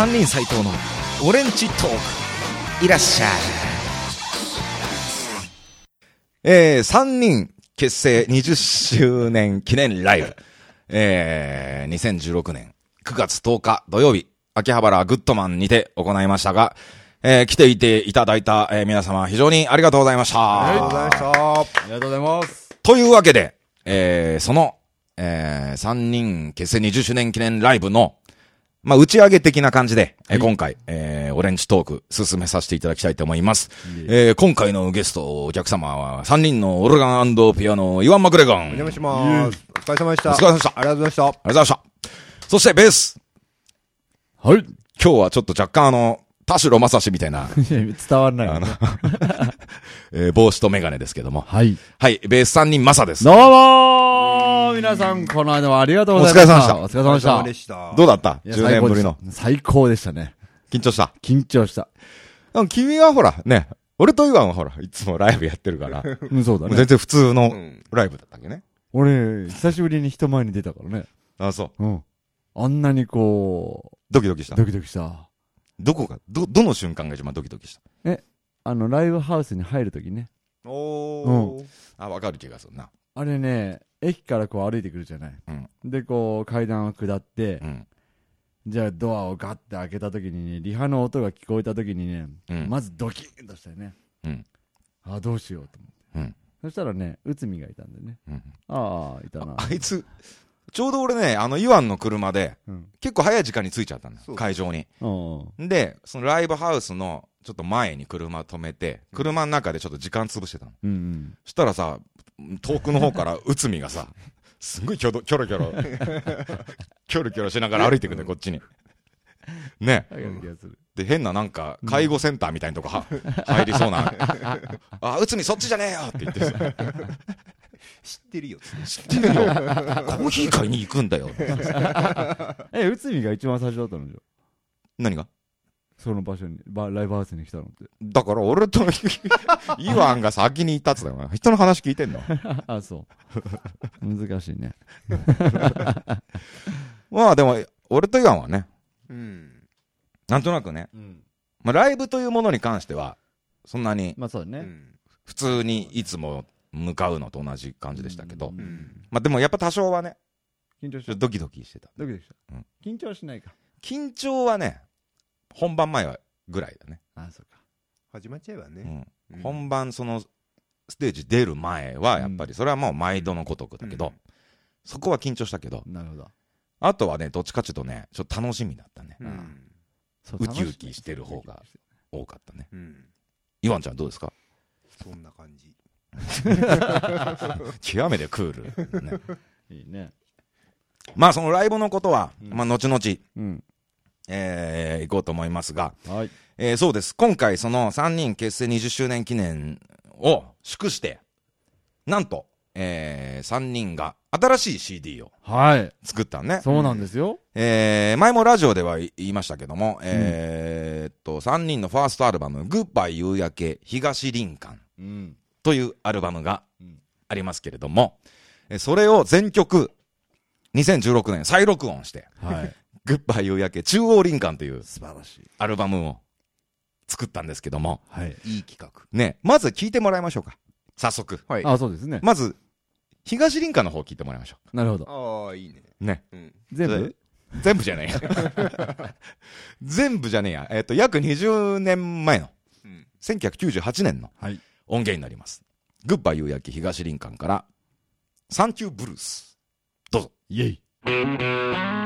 三人斎藤のオレンジトークいらっしゃいえー、三人結成20周年記念ライブえー、2016年9月10日土曜日秋葉原グッドマンにて行いましたが、えー、来ていていただいた、えー、皆様非常にありがとうございました。ありがとうございました。ありがとうございます。というわけで、えー、その、えー、三人結成20周年記念ライブの、まあ、打ち上げ的な感じで、えー今回、えー、オレンジトーク進めさせていただきたいと思います。えー、今回のゲスト、お客様は、三人のオルガンピアノ、イワン・マクレガン。お邪魔します。お疲れ様でした。お疲れ様でしたありがとうございました。ありがとうございました。そして、ベース。はい。今日はちょっと若干あの、田代正史みたいな、伝わらないよね。えー、帽子とメガネですけども。はい。はい、ベース三人マサです。どうもー皆さん、この間はありがとうございました。おお疲れ様でした。お疲れ様でした。どうだった？いや ?10 年ぶりの。。最高でした最高でしたね。緊張した？緊張した。君はほら、ね、俺とイワンはほら、いつもライブやってるから、うん、そうだね。全然普通のうん。ライブだったっけね。俺、久しぶりに人前に出たからね。あ、そう。うん。あんなにこう、ドキドキした？ド。キドキした。どこが、ど、どの瞬間が一番ドキドキした？あの、ライブハウスに入るときね。おー。あ、わかる気がするな。あれね、駅からこう歩いてくるじゃない。うんで、こう、階段を下ってう、ん。じゃあドアをガッて開けたときにね、リハの音が聞こえたときにね、うんまずドキッとしたよね。うん。あどうしようと思って。うん。そしたらね、内海がいたんでね。うん。ああ、いたな。あいつ、ちょうど俺ね、あの、イワンの車で、うん。結構早い時間に着いちゃったんだそう会場に。うん。で、そのライブハウスの、ちょっと前に車止めて、車の中でちょっと時間潰してたの。うんうん。そしたらさ、遠くの方から内海がさ、すんごいキョドキョロキョロ、キョロキョロしながら歩いてくんだよ、こっちに。ね。で、変ななんか、介護センターみたいなとこは、入りそうな。あ、内海そっちじゃねえよって言ってさ、知ってるよ。知ってるよ。コーヒー買いに行くんだよ。え、内海が一番最初だったのじゃ。何が？その場所に、ばライブハウスに来たのって。だから俺と、イワンが先に行ったっつったよ。人の話聞いてんの？あ、そう。難しいね。まあでも、俺とイワンはね、うん。なんとなくね、うん。まあライブというものに関しては、そんなにまあそうだね。うん。普通にいつも向かうのと同じ感じでしたけど。まあでもやっぱ多少はね、緊張しドキドキしてた。ドキドキしたうん。緊張しないか。緊張はね、本番前はぐらいだね。あ、そうか。始まっちゃえばね。うんうん本番そのステージ出る前はやっぱりそれはもう毎度のごとくだけど、うんそこは緊張したけど、なるほど。あとはね、どっちかっていうとね、ちょっと楽しみだったね。うん。ウキウキしてる方が。多かったね。うん。イワンちゃんどうですか？そんな感じ。極めてクール。ね、いいね。まあそのライブのことは、うんまあ後々、うん。えー、行こうと思いますが、はい。えーそうです。今回その3人結成20周年記念を祝して、なんと、えー、3人が新しい CD をはい。作ったのね。そうなんですよ。えー、前もラジオでは言いましたけども、えーっと、3人のファーストアルバム、グッバイ夕焼け東林間うん。というアルバムがうんありますけれども、えーそれを全曲、2016年再録音して、はい。グッバイ夕焼け中央林間という素晴らしい。アルバムを作ったんですけども、はい。いい企画。ね、まず聞いてもらいましょうか。早速。はい。あ、そうですね。まず、東林間の方聞いてもらいましょなるほど。ああ、いいね。う。ね。うん。全部？全部じゃねえや。全部じゃねえや。えっ、と、約20年前の、うん。1998年のはい。音源になります。グッバイ夕焼け東林間から、サンキューブルース。どうぞ。イェイ。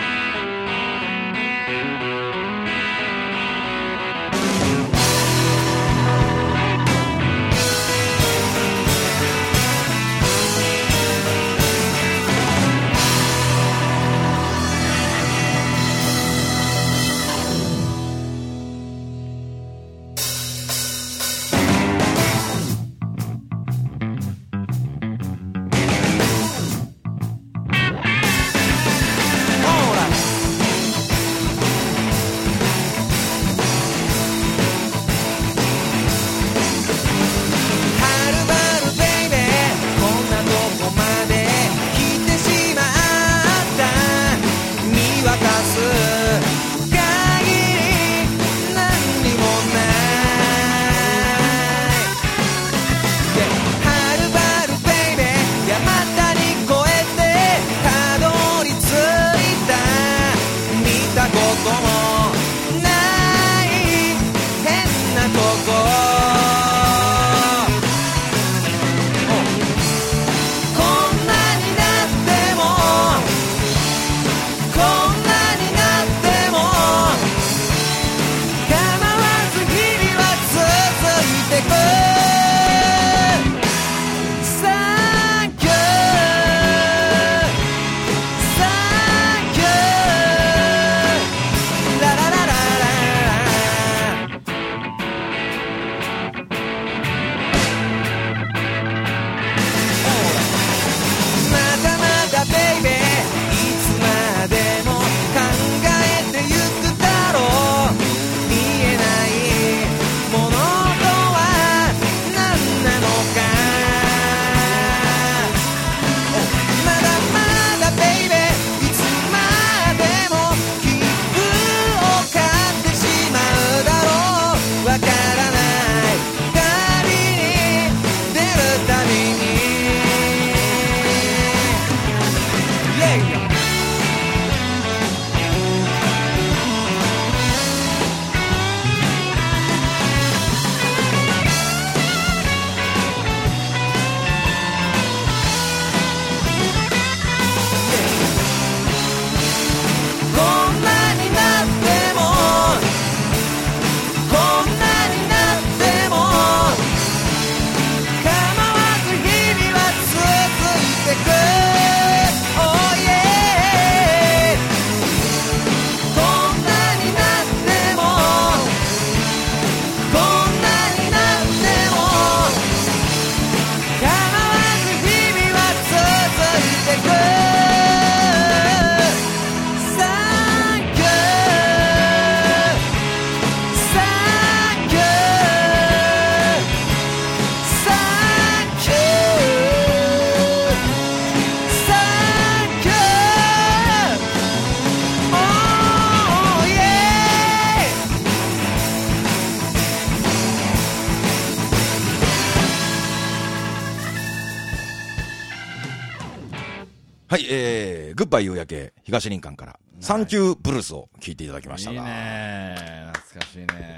ー、グッバイ夕焼け、東林間から、サンキューブルースを聞いていただきましたいいが、ね。懐かしいね。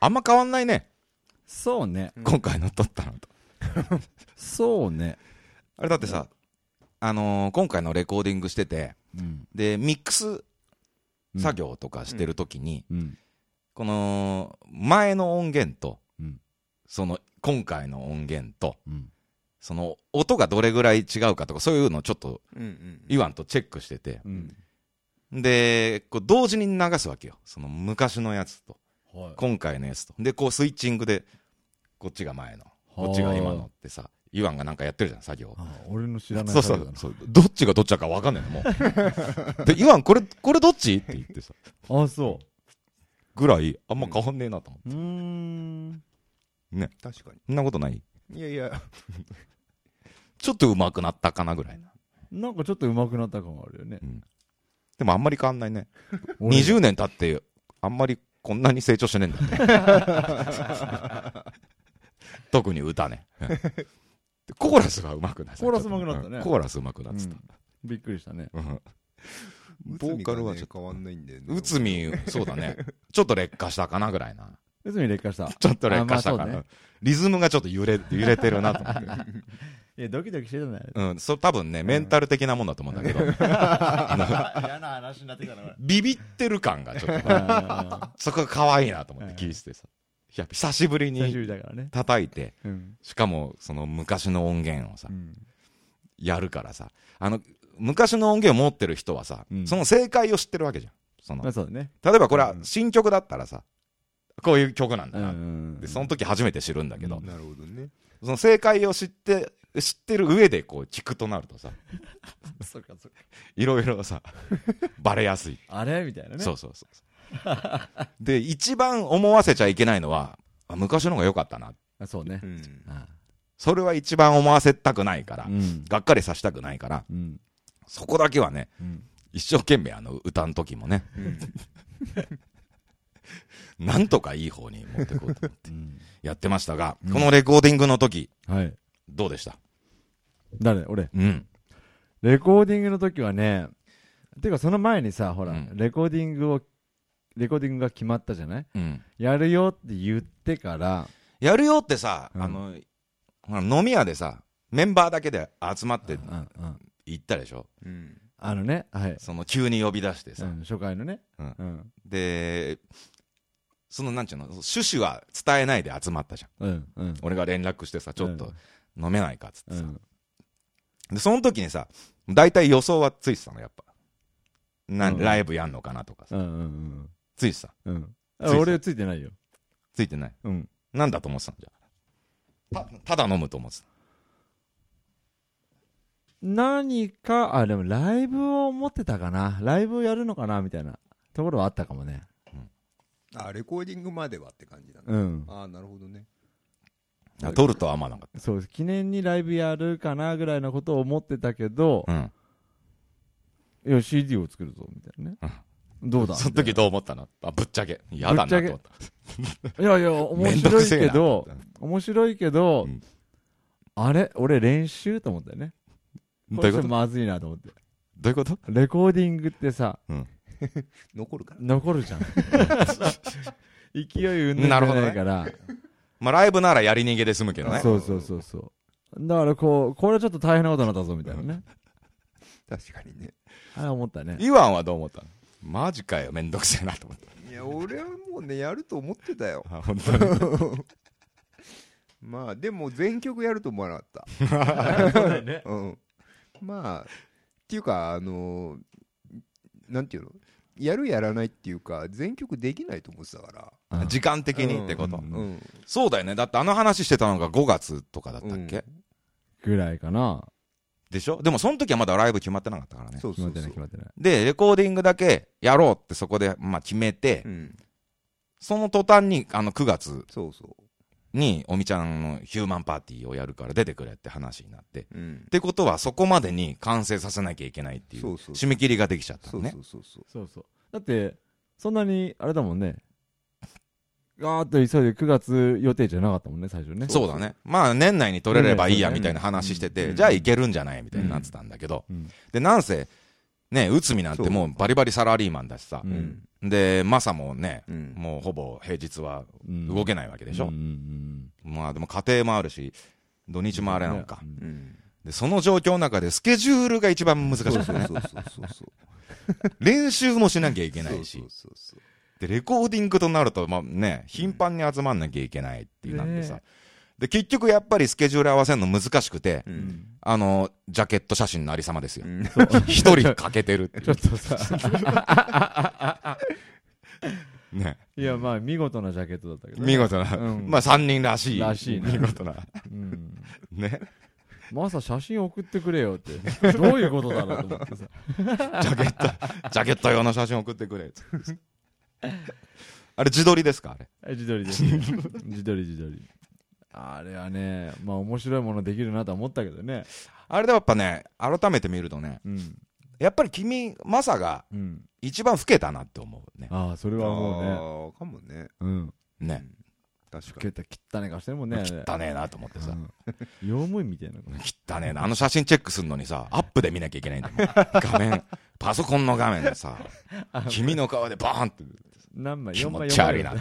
あんま変わんないね、そうね。今回の撮ったのと。そうね。あれだってさ、あのー今回のレコーディングしてて、うん。で、ミックス作業とかしてるときに、うん。この、前の音源と、うん。その、今回の音源と、うんその、音がどれぐらい違うかとか、そういうのをちょっと、うんうんイワンとチェックしてて、うん。で、こう同時に流すわけよ。その昔のやつと、はい。今回のやつと。で、こうスイッチングで、こっちが前の、こっちが今のってさ、イワンがなんかやってるじゃん、作業。あ俺の知らないそうそう。そう。どっちがどっちだか分かんないの、もう。で、イワン、これ、これどっちって言ってさ、あそぐらい、あんま変わんねえなと思ううーん。う。ね。確かそんなことない？にいやいやちょっと上手くなったかなぐらいな。なんかちょっと上手くなった感があるよねでもあんまり変わんないね。俺20年経って、あんまりこんなに成長してねえんだね。特に歌ね。でコーラスが上手くなった。コーラス上手くなったねうんコーラス上手くなってた。うんびっくりしたねうんボーカルはちょっと変わんないんだよね内海、そうだね。ちょっと劣化したかなぐらいな。別に劣化した。ちょっと劣化したかな。あまあね。リズムがちょっと揺れ、揺れてるなと思って。いやドキドキしてたんだようん、それ多分ね、メンタル的なもんだと思うんだけど、嫌な話になってきたなビビってる感がちょっと、あそこが可愛いなと思って聞いててさ。いや、久しぶりにりだからね。叩いて、うん。しかも、その昔の音源をさう、ん。やるからさ、あの、昔の音源を持ってる人はさ、うん。その正解を知ってるわけじゃん。そのまあ、そうだね。例えばこれは新曲だったらさ、こういう曲なんだうな。んで、その時初めて知るんだけど、うんなるほどね。その正解を知って、知ってる上でこう聞くとなるとさ、そうかそうか。いろいろさ、バレやすい。あれ？みたいなね。そうそうそう。で、一番思わせちゃいけないのは、あ昔の方が良かったな。あそうね。うん。あそれは一番思わせたくないから、うん。がっかりさせたくないから、うん。そこだけはね、うん。一生懸命あの歌の時もね、なんとかいい方に持ってこうとうん。やってましたが、うん。このレコーディングの時、はい。どうでした？誰？俺？うん。レコーディングの時はねてかその前にさほら、うん。レコーディングをレコーディングが決まったじゃない？うん。やるよって言ってからやるよってさ、うん。あの、ほら飲み屋でさ、メンバーだけで集まって行ったでしょ？うん。あのねはい、その急に呼び出してさ。うん、初回のね。うん。うん。で、そのなんちゅうの、趣旨は伝えないで集まったじゃん。うんうん俺が連絡してさ、ちょっと飲めないかっつってさ。うんで、その時にさ、大体予想はついてたの、やっぱ。な、うんライブやんのかなとかさ。うんうんついてた。うんうんついてた俺ついてないよついてない。うんなんだと思ってたんじゃん。た、ただ飲むと思ってた。何かあでもライブを持ってたかなライブをやるのかなみたいなところはあったかもねあレコーディングまではって感じだね。うん。ああなるほどね。あ撮るとは思わなかっそう記念にライブやるかなぐらいのことを思ってたけどた。うん。いや CD を作るぞみたいなね。どうだ？その時どう思ったの？あ、ぶっちゃけ。嫌だなと思った。いやいや面白いけど面白いけど、うん。あれ？俺練習と思ったよね。たどういうこと？まずいなと思って。どういうこと？レコーディングってさ 残るから。残るじゃん 勢いうんぬんじゃないから、まあ、ライブならやり逃げで済むけどね。そうそうそうそう。だからこうこれちょっと大変なことになったぞみたいなね。確かにね。あれ思ったね。イワンはどう思ったの？マジかよ、めんどくせえなと思った。いや俺はもうねやると思ってたよ。あ、本当に？まあでも全曲やると思わなかった。ね。うん。まあっていうかあのなんていうの？やるやらないっていうか全曲できないと思ってたから。時間的にってこと、うん。うん。そうだよね。だってあの話してたのが5月とかだったっけ、ぐらいかな。でしょ？でもその時はまだライブ決まってなかったからね。決まってそう。そうそうない決まってない。で、レコーディングだけやろうってそこで、まあ決めて、うん。その途端に、あの9月。そうそに、おみちゃんのヒューマンパーティーをやるから出てくれって話になって。ううん。ってことはそこまでに完成させなきゃいけないっていう、締め切りができちゃったそうのね。そうそうそう。そうそう。だってそんなにあれだもんね。ガーッと急いで9月予定じゃなかったもんね最初ね。そうだね。まあ年内に取れればいいやみたいな話してて、うん。じゃあいけるんじゃないみたいになってたんだけど。うん。で、なんせ、ね、内海なんてもうバリバリサラリーマンだしさう。んで、マサもね、うんもうほぼ平日はうん動けないわけでしょ。まあでも家庭もあるし、土日もあれなのか。で、その状況の中でスケジュールが一番難しいですよね。練習もしなきゃいけないしそう。そうそうで、レコーディングとなると、まあね、頻繁に集まんなきゃいけないっていうなんでさ。ねで、結局やっぱりスケジュール合わせるの難しくて、ううんんあの、ジャケット写真のありさまですよう。ん 一人欠けてるってい ちょっとさう。ね。いやまあ見事なジャケットだったけどね見事な。うんまあ三人らしい。らしいね見事な。うんね。まさ写真送ってくれよってどういうことだろうと思ってさジャケット、ジャケット用の写真送ってくれ。あれ自撮りですか？あれ。はい自撮りです自撮り自撮りあれはねまあ面白いものできるなとは思ったけどね。あれでやっぱね、改めて見るとね、うん。やっぱり君、マサがうん。一番老けたなって思うね。ああそれはもああかもね。うね。うん。ね。確かけた汚ね顔してるもんね汚ねえなと思ってさ。うん。用務員みたいな汚ねえな。あの写真チェックするのにさ、アップで見なきゃいけないんだもん。画面、パソコンの画面でさ、君の顔でバーンって。何枚？気4枚？持ち悪いな。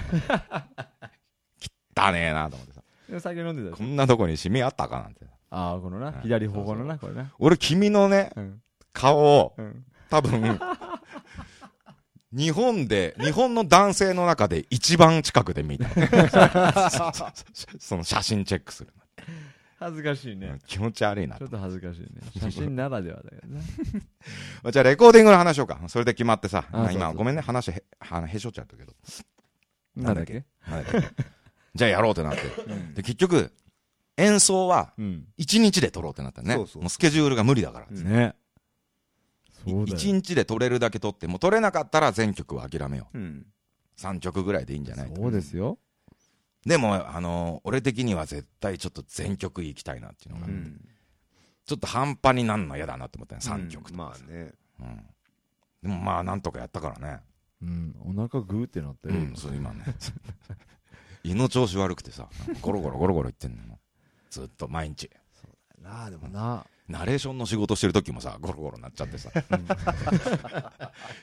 汚ねえなと思ってさ。酒飲んでたこんなとこにシミあったかなんて。ああこのな。うん。左頬のなこれな。俺君のね、うん。顔をうん。多分、日本で、日本の男性の中で一番近くで見た。その写真チェックする恥ずかしいの。ね気持ち悪いなちょっと恥ずかしいね。写真ならではだけどね じゃあレコーディングの話しようか。それで決まってさ。今、そうそう。ごめんね、話へ、はへしょっちゃったけど。なんだっけ？なんだっけ？じゃあやろうってなって。で、結局、演奏はうん。1日で撮ろうってなったね。もうスケジュールが無理だから。うんね。そうだよ。1日で撮れるだけ撮って、もう撮れなかったら全曲は諦めよう。うん。3曲ぐらいでいいんじゃない？そうですよ。でも、あのー俺的には絶対ちょっと全曲行きたいなっていうのが、うん。ちょっと半端になんの嫌だなって思ったね、3曲とか。まあね。うん。でもまあ、なんとかやったからね。うん。お腹グーってなってるうん、そう、今ね。胃の調子悪くてさ、ゴロゴロゴロゴロ言ってんのよ。ずっと毎日。なあ、でもな。ナレーションの仕事してる時もさ、ゴロゴロなっちゃってさ。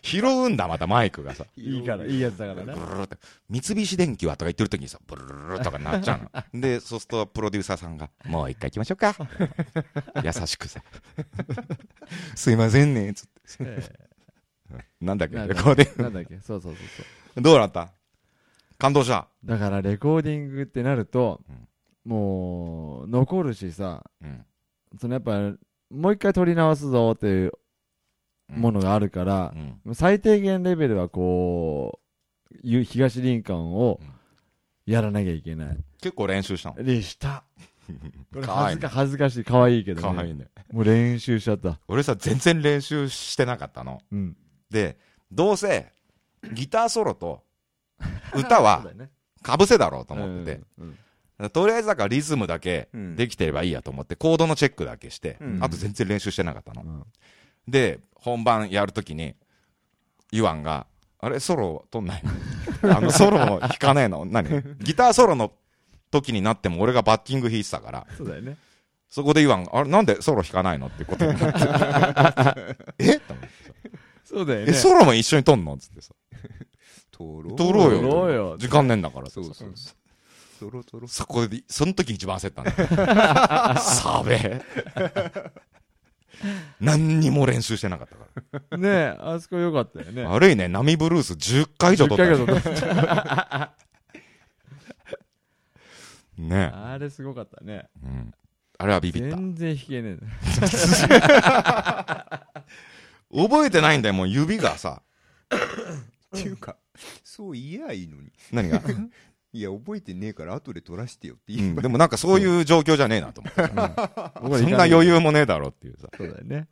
拾うんだ、またマイクがさ。いいから、いいやつだからブね。ルルルって三菱電機はとか言ってる時にさ、ブルルルルとかなっちゃうの。で、そうするとプロデューサーさんが、もう一回行きましょうか。優しくさ。すいませんね、つって。えなんだっけ、なんだレコーディンえなんだっけ、そうそうそうそう。グ。どうなった？感動した。だからレコーディングってなると、うんもう、残るしさ、うん。そのやっぱ、もう一回撮り直すぞっていうものがあるからう、ん。最低限レベルはこう、ゆ東林間をやらなきゃいけない。結構練習したの。でした。恥ずか恥ずかしい、可愛いけどね。かわいいね。もう練習しちゃった。俺さ、全然練習してなかったの。うん。で、どうせ、ギターソロと、歌は。かぶせだろうと思ってて。うん。とりあえずだからリズムだけうんできてればいいやと思って、コードのチェックだけして、うんあと全然練習してなかったの。うんで、本番やるときに、イワンが、あれ、ソロ取んないの？あの、ソロも弾かねえの？何？ギターソロの時になっても俺がバッキング弾いてたから、そうだよね。そこでイワンが、あれ、なんでソロ弾かないのってことになって。え？と思ってえ、そうだよね。ソロも一緒に取んの？つってさ。とろ取ろうよ。取ろうよ時間ねえんだからそうそうそう。とろとろ。そこで、その時一番焦ったんだよ。さべえ。何にも練習してなかったかねえ、あそこよかったよね。ら。悪いね、波ブルース10回以上取った10よ。回以上撮ったねあれすごかったね。うん。あれはビビった。全然弾けね 覚えてないんだよ、もう指がさ。っていうか、そう言えばいいのに。何が？いや、覚えてねえから後で取らしてよってうん、言えばでもなんかそういう状況じゃねえなと思って。え。僕そんな余裕もねえだろっていうさ。そうだよね。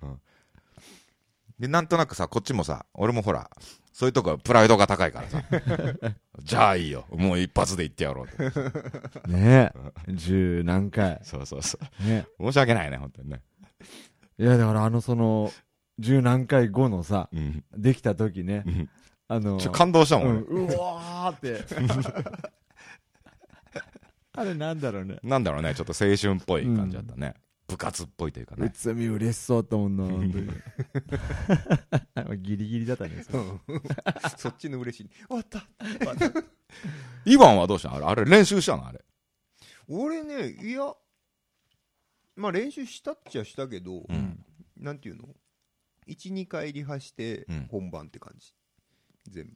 で、なんとなくさ、こっちもさ、俺もほら、そういうとこはプライドが高いからさ。じゃあいいよ。もう一発で言ってやろうと。ねえ。十何回。そうそうそう。ね申し訳ないね、本当にね。いや、だからあのその、十何回後のさ、うん。できた時ねう、んあの、ちょ感動したもん、うん、俺うわーって。あれなんだろうね。なんだろうね、ちょっと青春っぽい感じだったね。部活っぽいというかね。うつみ嬉しそうだったもんな。ギリギリだったね。それうんそっちの嬉しい。終わった。イワンはどうしたの？あれ、あれ練習したの？あれ。俺ね、いや、まあ練習したっちゃしたけど、うん。なんていうの ?1、2回リハしてうん本番って感じ。全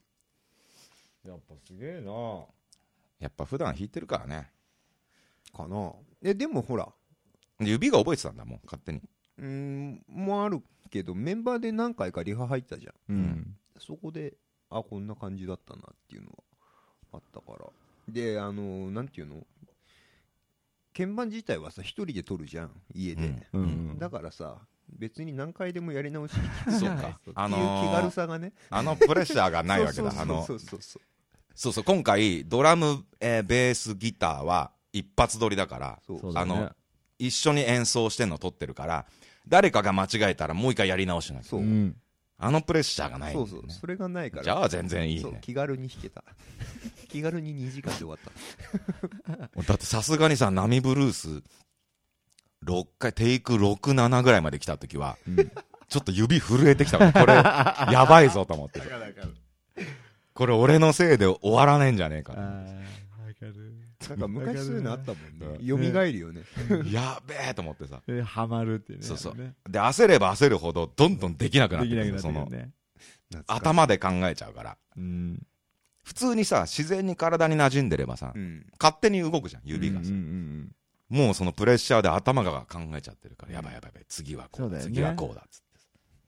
部。やっぱすげえなやっぱ普段弾いてるからね。かな。え、でもほら、指が覚えてたんだもん、勝手に。うーん、もあるけど、メンバーで何回かリハ入ったじゃん。うん。そこで、あ、こんな感じだったなっていうのはあったから。で、あの、なんていうの？鍵盤自体はさ、一人で撮るじゃん、家で。うんうんだからさ、別に何回でもやり直しそうか。あの気軽ー、さがね。あのプレッシャーがないわけだ。あのそ、うそう今回、ドラム、えーベース、ギターは一発撮りだから、あの。一緒に演奏してんの撮ってるから、誰かが間違えたらもう一回やり直しなきゃそうう。ん。あのプレッシャーがないねそうそう。それがないから。じゃあ全然いいね。気軽に弾けた。気軽に2時間で終わった。だってさすがにさ、波ブルース、6回、テイク6、7ぐらいまで来た時は、ちょっと指震えてきた これ、やばいぞと思って。これ俺のせいで終わらねえんじゃねえかな。なんか昔そういうのあったもんうね。蘇るよね。やべえと思ってさ。で、ハマるっていうね。そうそうねで、焦れば焦るほど、どんどんできなくなってくる。その。頭で考えちゃうから。うん。普通にさ、自然に体に馴染んでればさ、うん。勝手に動くじゃん、指がさ。うんうんうんもうそのプレッシャーで頭が考えちゃってるから、やばいやばいやばい、次はこうだ、そうだよね次はこうだっつって。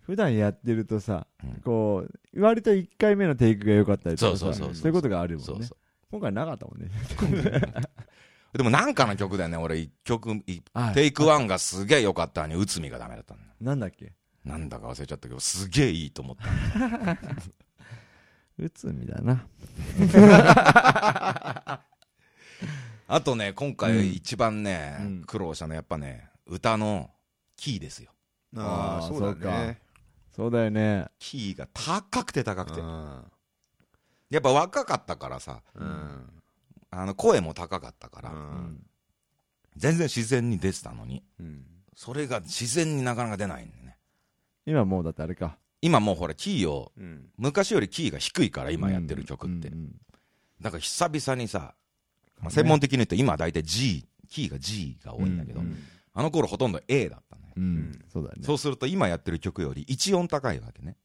普段やってるとさうん、こう、割と1回目のテイクが良かったりとかさ、そうそうそうそうそういうことがあるもんね。そうそ今回なかったもんね。う。でもなんかの曲でね、俺一曲、テイクワンがすげえ良かったのに、内海がダメだったの。なんだっけ？なんだか忘れちゃったけど、すげえいいと思った。うつみだな。あとね、今うん回一番ね、うん苦労したのはやっぱね、歌のキーですよ。ああ、そうだね。そうだよね。キーが高くて高くて。あやっぱ若かったからさ、ーうん。あの声も高かったから、ううんん。全然自然に出てたのに、うん。それが自然になかなか出ないんだよね。今もうだってあれか。今もうほら、キーを、うん昔よりキーが低いから、今やってる曲って。うんうんだから久々にさ、まあ、専門的に言うと今は大体 G、キーが G が多いんだけど、うんあの頃ほとんど A だったね。うんうんそうだよね。そうすると今やってる曲より1音高いわけね。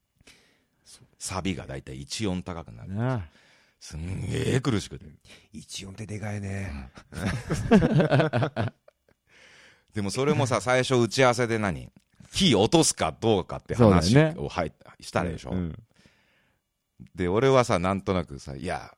サビが大体1音高くなる。なあすんげえ苦しくて。一音ってでかいね でもそれもさ、最初打ち合わせで何？キー落とすかどうかって話をはいしたでしょ、うんで、俺はさ、なんとなくさ、いや、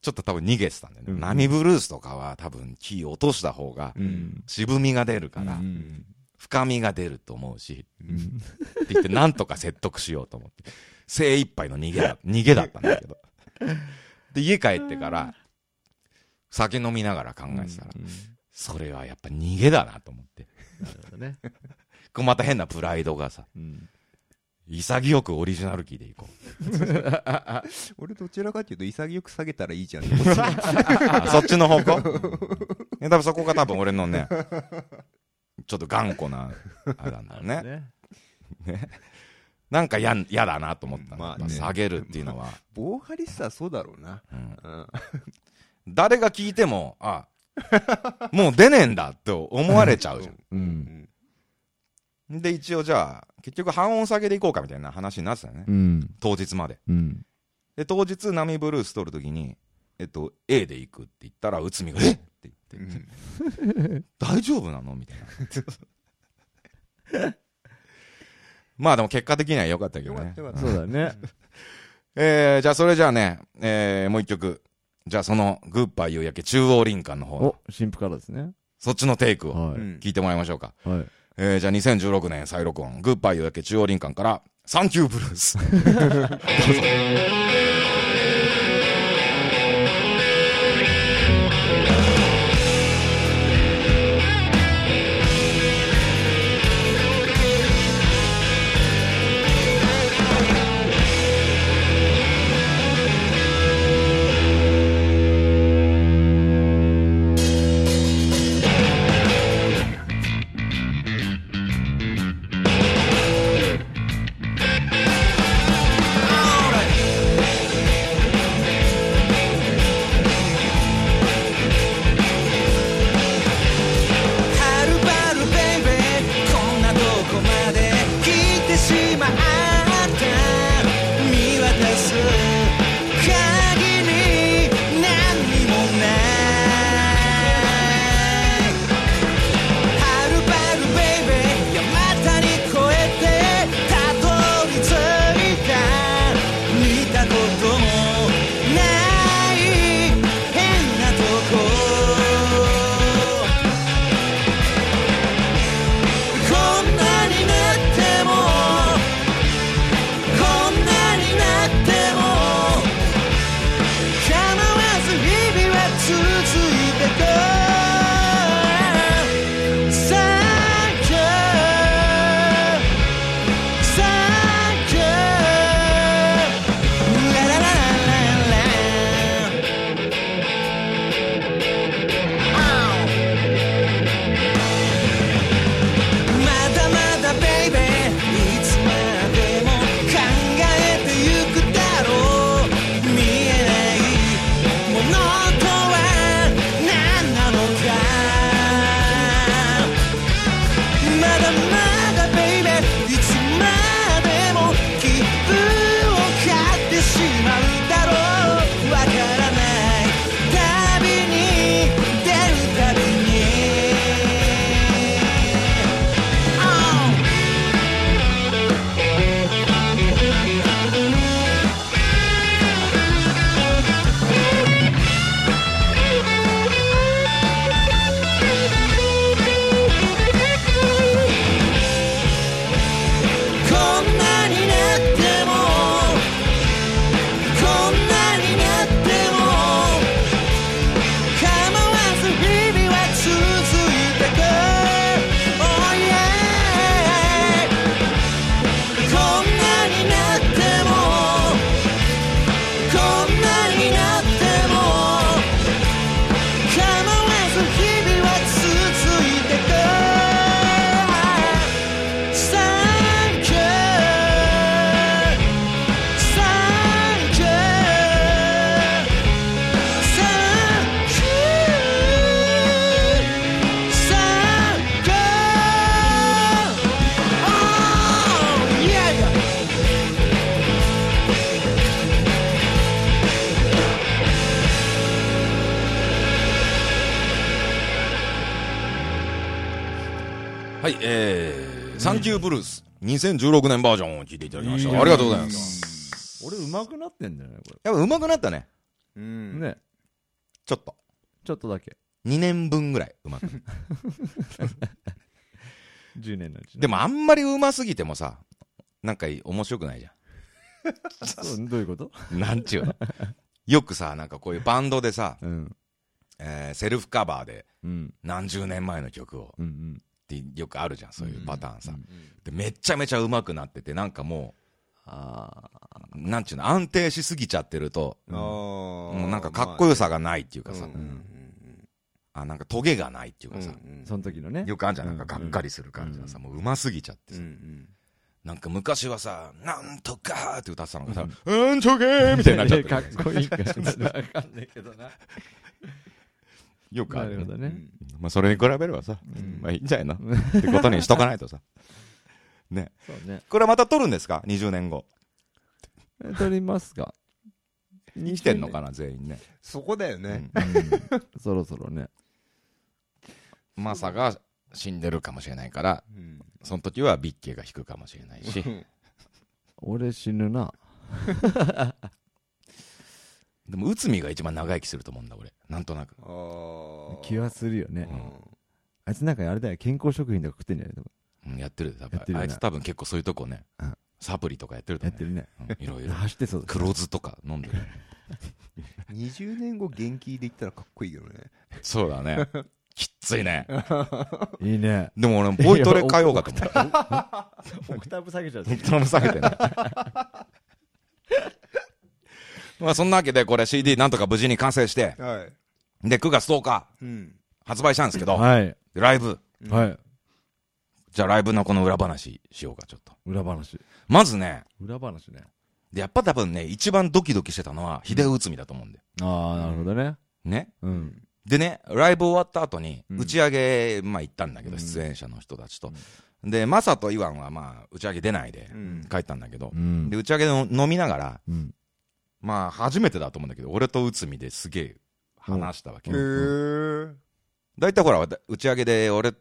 ちょっと多分逃げてたんだよね。うん波ブルースとかは多分キー落とした方がうん渋みが出るから、うん深みが出ると思うし、うんって言ってなんとか説得しようと思って。精一杯の逃げだ、逃げだったんだけど。で、家帰ってから、酒飲みながら考えてたら、うんそれはやっぱ逃げだなと思って。なるほどね。こうまた変なプライドがさ、うん潔くオリジナルキーでいこう。俺どちらかっていうと潔く下げたらいいじゃん。あそっちの方向？いや多分そこが多分俺のね、ちょっと頑固な、あれなんだろうね。ね。なんか嫌嫌だなと思ったの、まあね。下げるっていうのは。ボーカリストはそうだろうな。うん。うん誰が聞いても、あ、もう出ねえんだって思われちゃうじゃん。う。うん。んで、一応じゃあ、結局半音下げでいこうかみたいな話になってたよね。うん。当日まで。うん。で、当日、波ブルース撮るときに、えっと、A で行くって言ったら、内海が、え？っって言って、大丈夫なの？みたいな。まあでも結果的には良かったけどねそうだね。えー、じゃあそれじゃあね、えー、もう一曲。じゃあその、グッバイ夕焼け中央林間の方お、新婦からですね。そっちのテイクを聞いてもらいましょうか。い。はい。えー、じゃあ2016年再録音、グッバイ夕焼け中央林間から、サンキューブルース。どうぞはい、えー、サンキューブルース、2016年バージョンを聞いていただきました。ありがとうございます。俺上手くなってんだよね、こやっぱ上手くなったね。うれ。ん。ね。ちょっと。ちょっとだけ。2年分ぐらい上手くなっ10 年のうちた。でもあんまり上手すぎてもさ、なんか面白くないじゃそう どういうこと？ん。なんちゅうの。よくさ、なんかこういうバンドでさ、うん。えーセルフカバーでうん。何十年前の曲をうんうん。ってよくあるじゃん、そういうパターンさ。うんでめっちゃめちゃ上手くなってて、なんかもあう、なんちゅうの、安定しすぎちゃってると、ああ。ももうなんかかっこよさがないっていうかさ、うんうんあ、なんかトゲがないっていううんかさ、うんあ。その時のね。よくあるじゃん、なんかがっかりする感じがさ、もう上手すぎちゃってうんうさ、んなんか昔はさ、なんとかって歌ってたのがさ、うんちょげーみたいになっちゃって かっこいいから。わかんないけどな。よくあるよね。なるほどね。まあそれに比べればさ、んまあいいんじゃないの？ってことにしとかないとさ。ね。そうね。これまた撮るんですか ?20 年後。え撮りますか生きてんのかな全員ね。そこだよね。うん そろそろね。マサが死んでるかもしれないから、うんその時はビッケが弾くかもしれないし。俺死ぬな。でも、内海が一番長生きすると思うんだ、俺。なんとなく。ああ。気はするよねう。んあいつなんかあれだよ、健康食品とか食ってんじゃない？うん、やってる。多分やってるよねあいつ多分結構そういうとこねうん、サプリとかやってると思う。やってるね。うんいろいろ。走ってそうだ黒酢とか飲んでる。20年後元気で言ったらかっこいいけどね。そうだね。きっついね。いいね。でも俺、ボイトレ通おうかと思った。オクターブ下げちゃう本当の下げてね。まあそんなわけでこれ CD なんとか無事に完成して、はい。で、9月10日うん。発売したんですけど、はい。ライブ。はい。じゃあライブのこの裏話しようか、ちょっと。裏話。まずね、裏話ね。でやっぱ多分ね、一番ドキドキしてたのは、秀内海だと思うんだよ。ああ、なるほどね。ね。うん。でね、ライブ終わった後に、うん打ち上げ、まあ行ったんだけど、うん出演者の人たちと。で、マサとイワンはまあ、打ち上げ出ないでうん帰ったんだけどう、んで、。打ち上げの飲みながら、うん。まあ、初めてだと思うんだけど、俺と内海ですげえ話したわけ。大体ほら、打ち上げで俺、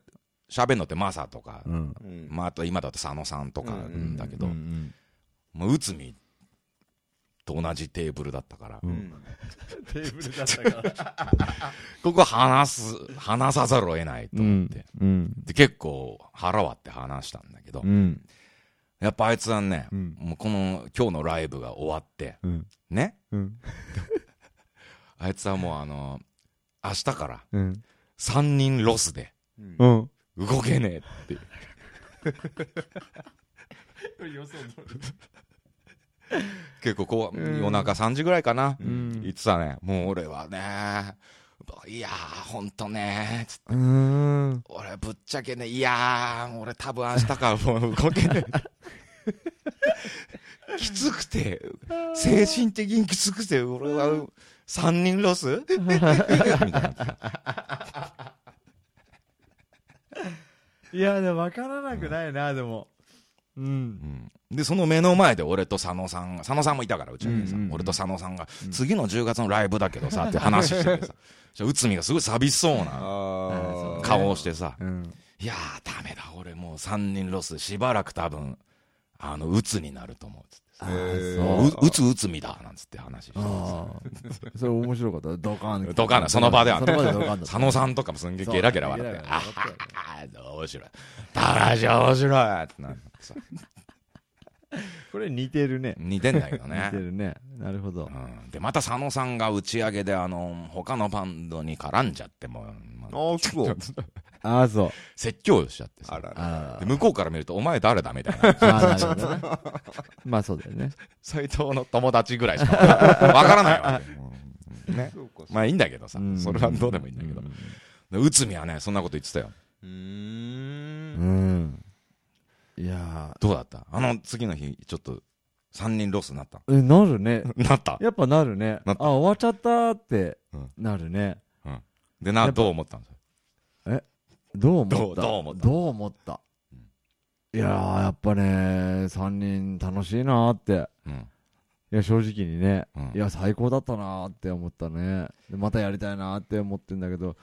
喋んのってマサとか、うん。うんまあ、あと今だと佐野さんとかうんだけど、うんもう内海と同じテーブルだったから、ううんん。テーブルだったから。ここ話す、話さざるを得ないと思って。うん。で、結構腹割って話したんだけど、うん。やっぱあいつはね、うんもうこの今日のライブが終わって、うん。ね、うん。あいつはもうあの、明日からうん。3人ロスでうん。動けねえっていう。結構こう、うん夜中3時ぐらいかな、うん言ってたね。もう俺はね、いやー、ほんとねつってうん。俺ぶっちゃけね、いやー、俺多分明日からもう動けねえ。きつくて、精神的にきつくて、俺は3人ロス？みたいな。いや、でも分からなくないな、でも。うん。うんで、その目の前で俺と佐野さんが、佐野さんもいたから、うちにさ、うん俺と佐野さんが、次の10月のライブだけどさ、って話しててさ、じゃあ内海がすごい寂しそうな。顔をしてさ、うん。いやー、ダメだ、俺もう3人ロス、しばらく多分、あの、鬱になると思うっつってうう、うつうつみだ、なんつって話して。ああ。それ面白かった？ドカン。ドカンだその場ではその場でドカンだった。佐野さんとかもすんげえゲラゲラ笑って、あはは面白い。話面白いってなってさこれ似てるね。似てんだけど似ねて。るね。なるほど。うんで、また佐野さんが打ち上げで、あの、他のバンドに絡んじゃっても、まあああ、そう。ああ、そう。説教しちゃってさあらら。あで向こうから見ると、お前誰だみたいな。あ。ああ、なるほどね。まあそうだよね。斎藤の友達ぐらいしかわからないわね。まあいいんだけどさう、んそれはどうでもいいんだけど。で内海はね、そんなこと言ってたよ。うー。うんん。いやどうだった？あの次の日、ちょっと、3人ロスになった？ーえ、なるね。なった？やっぱなるね。あ、終わっちゃったってうんなるね。で、な、どう思ったんですか？どう思った？どう思った？どう思った？いやー、やっぱね、3人楽しいなーって。うん。いや、正直にね、うんいや、最高だったなーって思ったね。でまたやりたいなーって思ってんだけど、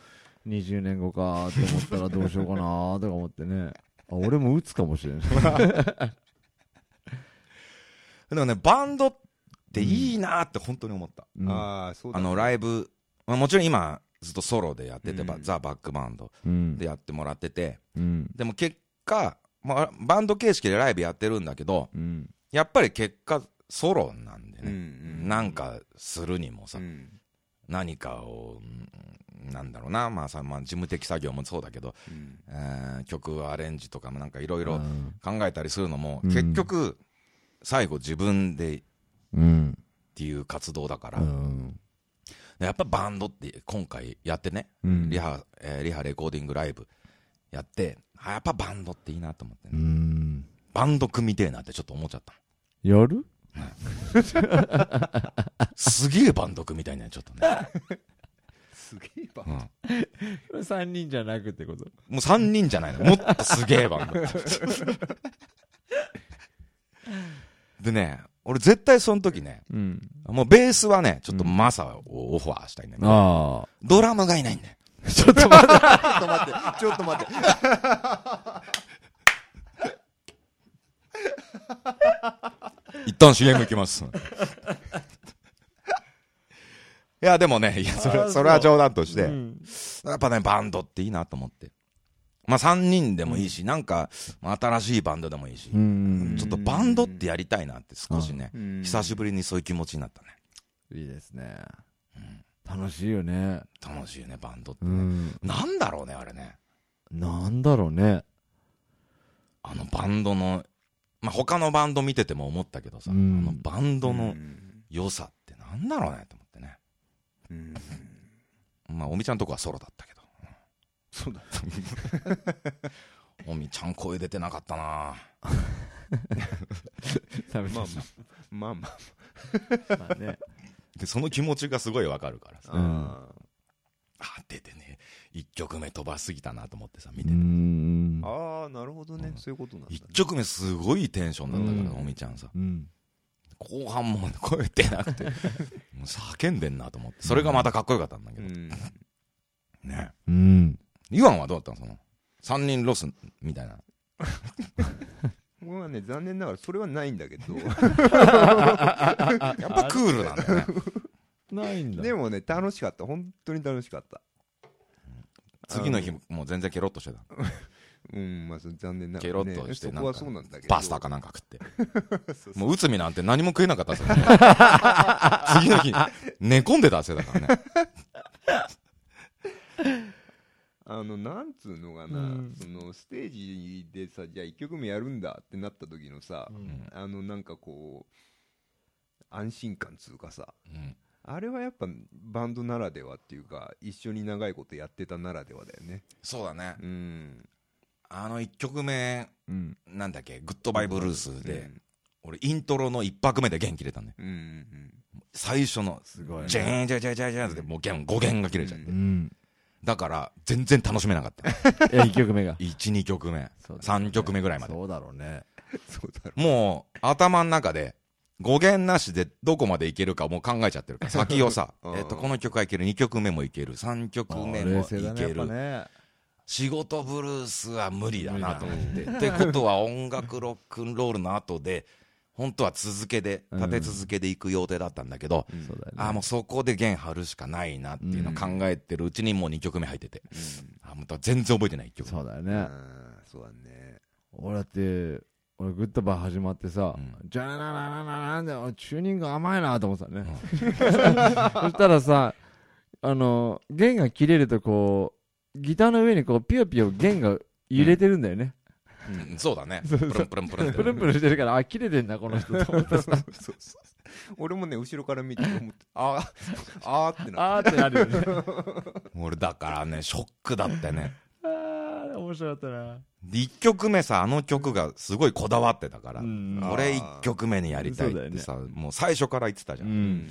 20年後かーって思ったらどうしようかなーとか思ってね。あ俺も打つかもしれない。でもね、バンドっていいなって本当に思った。うんああそうだねあの、ライブ、まあ、もちろん今、ずっとソロでやってて、うんザ・バックバンドうんでやってもらってて、うん。でも結果、まあ、バンド形式でライブやってるんだけど、うん。やっぱり結果、ソロなんでうんね。うんなんかするにもさ、うん何かを、うんなんだろうな、まあさ、まあ、事務的作業もそうだけど、うんえー曲アレンジとかもなんかいろいろうん考えたりするのも、うん結局、最後自分でっうん。ていう活動だから、うん。やっぱバンドって今回やってね、うんリハ、えーリハレコーディングライブやって、あやっぱバンドっていいなと思ってうね、ん。バンド組みてえなってちょっと思っちゃった。やる？すげえバンド組みたいね、ちょっとね。すげえばうん、?3 人じゃなくってこと？もう3人じゃないの。もっとすげえバンド。でね、俺絶対その時ね、うん。もうベースはね、ちょっとマサをオファーしたいんだけど、あドラムがいないんだよ。あ。ちょっと待って。ちょっと待ってちょっと待って一旦 CM 行きます。いや、でもね、いや、それ、それは冗談として、うんやっぱね、バンドっていいなと思って。まあ、3人でもいいし、なんか、まあ新しいバンドでもいいし、うん。ちょっとバンドってやりたいなって少しね、うん久しぶりにそういう気持ちになったね。いいですね。楽しいよね。楽しいよね、バンドってうね。ん。なんだろうね、あれね。なんだろうね。あのバンドの、まあ、他のバンド見てても思ったけどさ、うんあのバンドうのん良さってなんだろうねと思ってね。うんまあ、おみちゃんとこはソロだったけど。そうだおみちゃん声出てなかったなまあまあまあままあね。で、その気持ちがすごいわかるからさ。あ出てね、一曲目飛ばすぎたなと思ってさ、見うてて。ん。ああなるほどねうんそういうことなんだね一曲目すごいテンションだったから、うんおみちゃんさ。うん。後半も声出なくて、もう叫んでんなと思って。それがまたかっこよかったんだけど。うんね。うん。イワンはどうだったのその、三人ロスみたいな。僕はね残念ながらそれはないんだけど やっぱクールなんだよね。ないんだ。でもね楽しかった本当に楽しかった次の日もう全然ケロッとしてた。うんまあ残念ながケらねロッとして、そこはそうなんだけどパスタかなんか食って。そうそうもう内海なんて何も食えなかったっすよね。次の日、寝込んでた汗だからね。あのなんつうのかな、うんそのステージでさじゃあ1曲目やるんだってなった時のさ、うんあのなんかこう安心感つうかさうんあれはやっぱバンドならではっていうか一緒に長いことやってたならではだよねそうだね。うんあの一曲目、うん。なんだっけ、グッドバイブルースうで、ん俺イントロの一拍目で弦切れたんだよ。うんうん最初の、すごいね。ジェーンジャジャジャジャってもう弦、5弦が切れちゃって。うん。だから、全然楽しめなかった。え、1曲目が。1、2曲目、そうだよね3曲目ぐらいまで。そうだろうね。そうだろもう、頭の中で、語源なしでどこまでいけるかもう考えちゃってるから、先をさう、んえっと、この曲はいける、2曲目もいける、3曲目も冷いける、ね。仕事ブルースは無理だなと思って。ってことは音楽ロックンロールの後で、本当は続けで、立て続けでいく予定だったんだけど、うん。ああ、もうそこで弦張るしかないなっていうのを考えてるうちにもう2曲目入ってて、あーもう全然覚えてない1曲目。そうだよね。そうだね俺だって、俺グッドバー始まってさうん、じゃらららららなんだよ、チューニング甘いなと思ってたね。そしたらさ、あの、弦が切れるとこう、ギターの上にこう、ピヨピヨ弦が揺れてるんだよね。うんそうだね。プルンプルンプルンプルンプルンしてるから、あ、切れてんだ、この人と思ってさ。そうそう俺もね後ろから見て思ってあーあーってなあーってなるよね。俺だからね、ショックだったよね。あー、面白かったな。で、1曲目さ、あの曲がすごいこだわってたから、うんこれ1曲目にやりたいってさ、もう最初から言ってたじゃん。うん。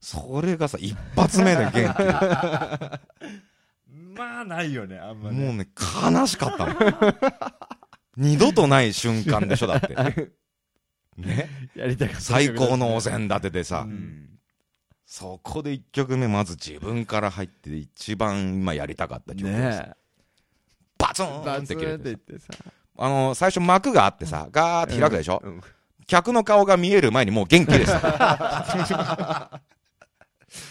それがさ、一発目で元気 まあ、ないよね、あんまもうね、悲しかったの。二度とない瞬間でしょ、だって。ね？やりたかった。最高のお膳立てでさ、うんそこで1曲目まず自分から入って一番今やりたかった曲をさねバツえ。ーンって切れててさ。あの、最初幕があってさ、ガーって開くでしょ、うん客の顔が見える前にもう元気でした。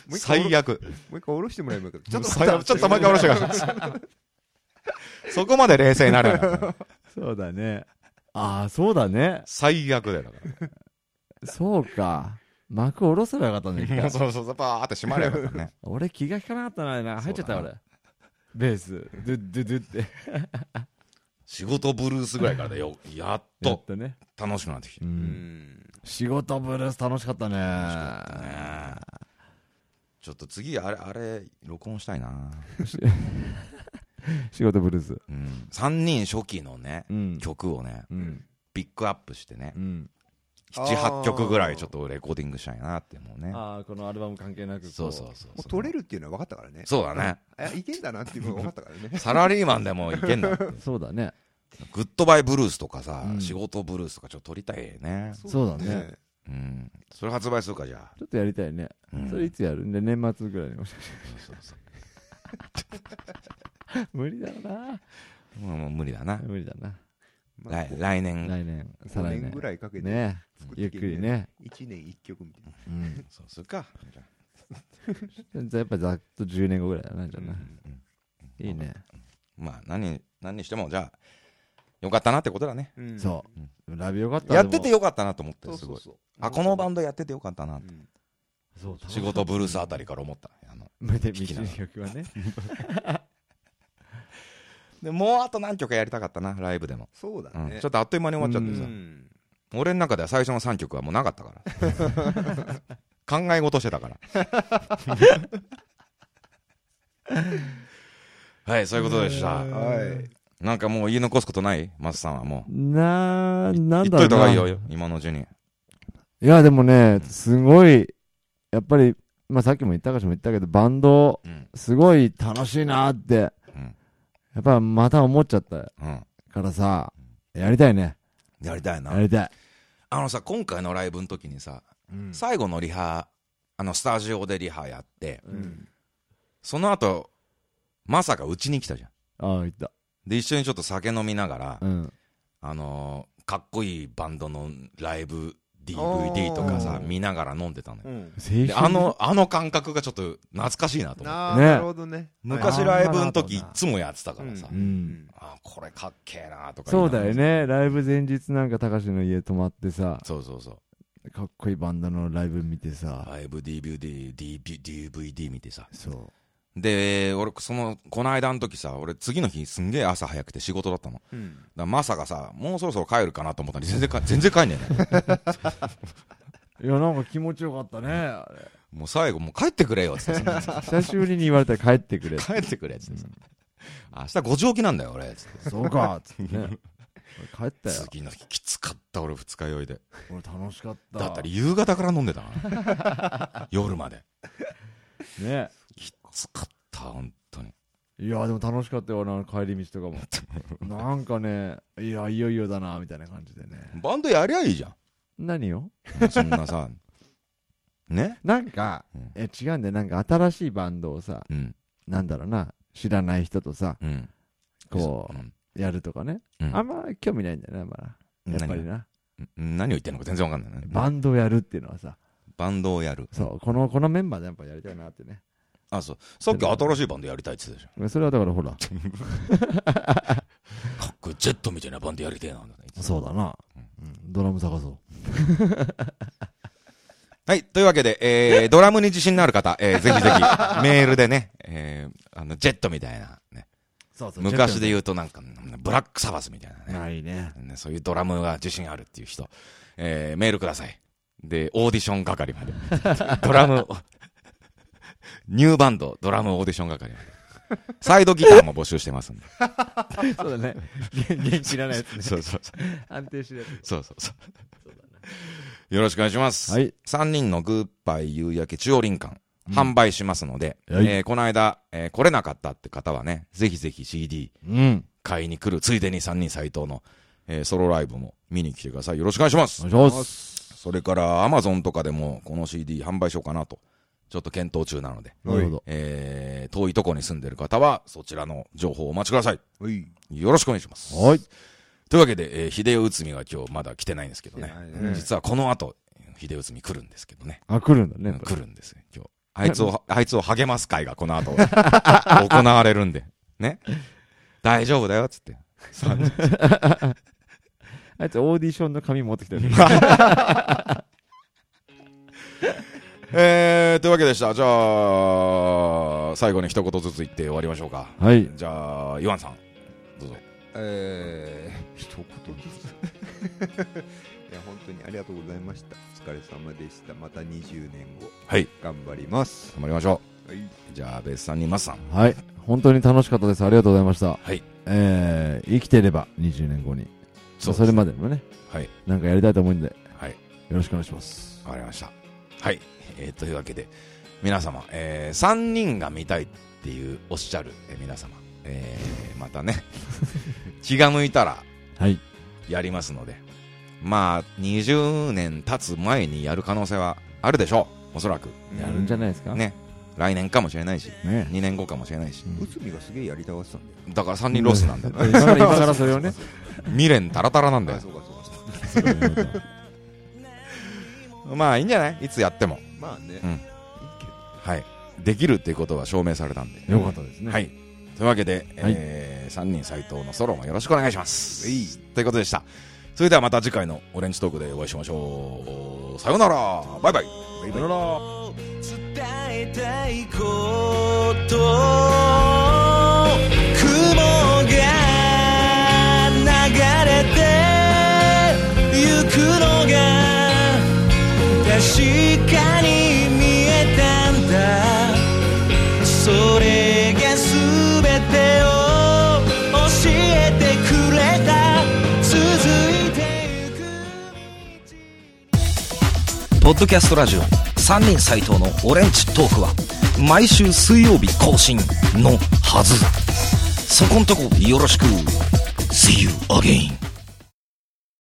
もう一回最悪。もう一回下ろしてもらえばいいかちょっとちょっともう一回下ろしてください。そこまで冷静になる。そうだね。ああ、そうだね。最悪だよ、だから。そうか。幕下ろせばよかったんだそうそうそう、バーって閉まれよかったね。俺気が利かなかったな、な入っちゃった俺。ベース、ドゥッドゥドゥって。仕事ブルースぐらいからでよ、やっと。楽しくなってきて。んん仕事ブルース楽しかったね。ねちょっと次、あれ、あれ、録音したいな。仕事ブルース。うん。3人初期のね、うん。曲をね、うん。ピックアップしてねう、ん。7、8曲ぐらいちょっとレコーディングしたいなって思うね。ああ、このアルバム関係なくこ。そうそうそうもう取れるっていうのは分かったからねそうだね。あいけんだなっていうのが分かったからね サラリーマンでもいけんだ。そうだね。グッドバイブルースとかさ、うん仕事ブルースとかちょっと撮りたいね。そうだねうん。それ発売するか、じゃあ。ちょっとやりたいね。うんそれいつやる？んで、年末ぐらいにもしかしそうそうて 無理だろうな。もうもう無理だな。無理だな。まあ来来年。来年、再5年来年。ぐらいかけてねゆっくりね。1年1曲みたいなうん。そうするか。じゃじゃあやっぱざっと10年後ぐらいだな、じゃあな。あいいね。まあ、何、何にしても、じゃあ、よかったなってことだね。うんそう。ラビよかったやっててよ。よかったなと思って、すごい。そうそうそうあ、このバンドやっててよかったなって。うんそう仕事ブルースあたりから思った。あの無で道聞きながらの曲はね。で、もうあと何曲かやりたかったな、ライブでも。そうだねうんちょっとあっという間に終わっちゃってさ。うん俺の中では最初の3曲はもうなかったから。考え事してたから。はい、そういうことでした。はいなんかもう言い残すことない？マスさんはもう。なー、なん言っだろうな。といた方がいいよ、今のうちに。いや、でもね、すごい、やっぱり、まあさっきも言ったかしも言ったけど、バンド、うん。すごい楽しいなって、うん。やっぱまた思っちゃったうん。からさ、やりたいね。やりたいやな。りたい。あのさ、今回のライブの時にさ、うん最後のリハ、あの、スタジオでリハやって、うんその後、まさかうちに来たじゃん。ああ、言った。で、一緒にちょっと酒飲みながら、うん。あのーかっこいいバンドのライブ DVD とかさ見ながら飲んでたのよ。あの、あの感覚がちょっと懐かしいなと思って。ねななるほどね昔ライブの時いつもやってたからさう、んあ、これかっけえなとか。そうだよ。ね。ライブ前日なんか、高橋の家泊まってさ、そうそうそう。かっこいいバンドのライブ見てさ、ライブ DVD、DV DVD 見てさ。そう。で、俺、その、この間の時さ、俺次の日すんげえ朝早くて仕事だったの。うんらまさかさ、もうそろそろ帰るかなと思ったら全然か、全然帰んねえね。いや、なんか気持ちよかったね。あれもう最後、もう帰ってくれよ、つってさ。久しぶりに言われたら帰ってくれ。帰ってくれ、つってさ。明日5時起きなんだよ、俺、つって。そうか、つってね。俺帰ったよ。次の日きつかった、俺二日酔いで。俺楽しかった。だったら夕方から飲んでたから。夜まで。ね。きつかった、本当に。いや、でも楽しかったよ、あの帰り道とかも。なんかね、いや、いよいよだな、みたいな感じでね。バンドやりゃいいじゃ何を？ん。そんなさ。ね？なんか、うんえ、違うんだよ。なんか新しいバンドをさ、うん。なんだろうな、知らない人とさ、うん。こうやるとかね。うんあんま興味ないんだよね、まだ。やっぱりな。何何を言ってんのか全然わかんないね。バンドやるっていうのはさ、バンドをやる。そう、この、このメンバーでやっぱやりたいなってね。あ、そう。さっき新しいバンドやりたいって言ってたじそれはだからほら、ゃん。かっこいいジェットみたいなバンドやりてえな。そうだな。うんドラム探そう。はい。というわけで、えー、ドラムに自信のある方、えー、ぜひぜひ、メールでね、えー、あの、ジェットみたいな、ね。そうそ昔で言うとなんか、ブラックサバスみたいなね。ないね。ねそういうドラムが自信あるっていう人、えー、メールください。で、オーディション係まで。ドラム、ニューバンド、ドラムオーディション係。サイドギターも募集してますんで。そうだね。元気らないやつね。そうそうそう。安定してるやそうそうそう。よろしくお願いします。つ。はい。3人のグッバイ夕焼け中央林間、販売しますので、はいえーこの間、えー来れなかったって方はね、ぜひぜひ CD うん。買いに来る、ついでに3人斎藤の、えーソロライブも見に来てください。よろしくお願いします。お願いします。それから、アマゾンとかでもこの CD 販売しようかなと、ちょっと検討中なので、なるほど。えー遠いとこに住んでる方は、そちらの情報をお待ちください。おいよろしくお願いします。はい。というわけで、えー、秀夫内海が今日まだ来てないんですけどねね。実はこの後、秀夫内海来るんですけどね。あ、来るんだね。来るんですよ、今日。あいつを、あいつを励ます会がこの後、行われるんで。ね。大丈夫だよ、つって。あいつオーディションの紙持ってきてる。えー、というわけでした。じゃあ、最後に一言ずつ言って終わりましょうか。はい。じゃあ、イワンさん、どうぞ。えー、一言ずつ いや本当にありがとうございましたお疲れ様でしたまた20年後はい。頑張ります頑張りましょはい、う。じゃあ、ベースさんにマスさん。はい。本当に楽しかったです。ありがとうございました。はい。えー、生きてれば20年後に。そですれまでもね、はい。なんかやりたいと思うんで、よはい。ろしくお願いします。わかりました。はい。えー、というわけで、皆様、えー、3人が見たいっていうおっしゃる、えー皆様、えー、またね、気が向いたらはい。やりますので、まあ、20年経つ前にやる可能性はあるでしょう。おそらく。やるんじゃないですか？ね。来年かもしれないし、ね。2年後かもしれないし。内海がすげえやりたがってたんだよだから3人ロスなんだよ。今から今からそれをね。未練タラタラなんだよ まあ、いいんじゃない？いつやっても。まあね、うんいいけどはい。できるっていうことは証明されたんで。よかったですね。はい。というわけで、えー、3人斎藤のソロもよろしくお願いします。ということでした。それではまた次回のオレンジトークでお会いしましょう。さようなら。バイバイ。バイバイ。伝えたいことかに見えたんだ。それが全てを教えてくれた。続いてゆくポッドキャストラジオ3人斎藤のオレンジトークは毎週水曜日更新のはず。そこんとこよろしく。See you again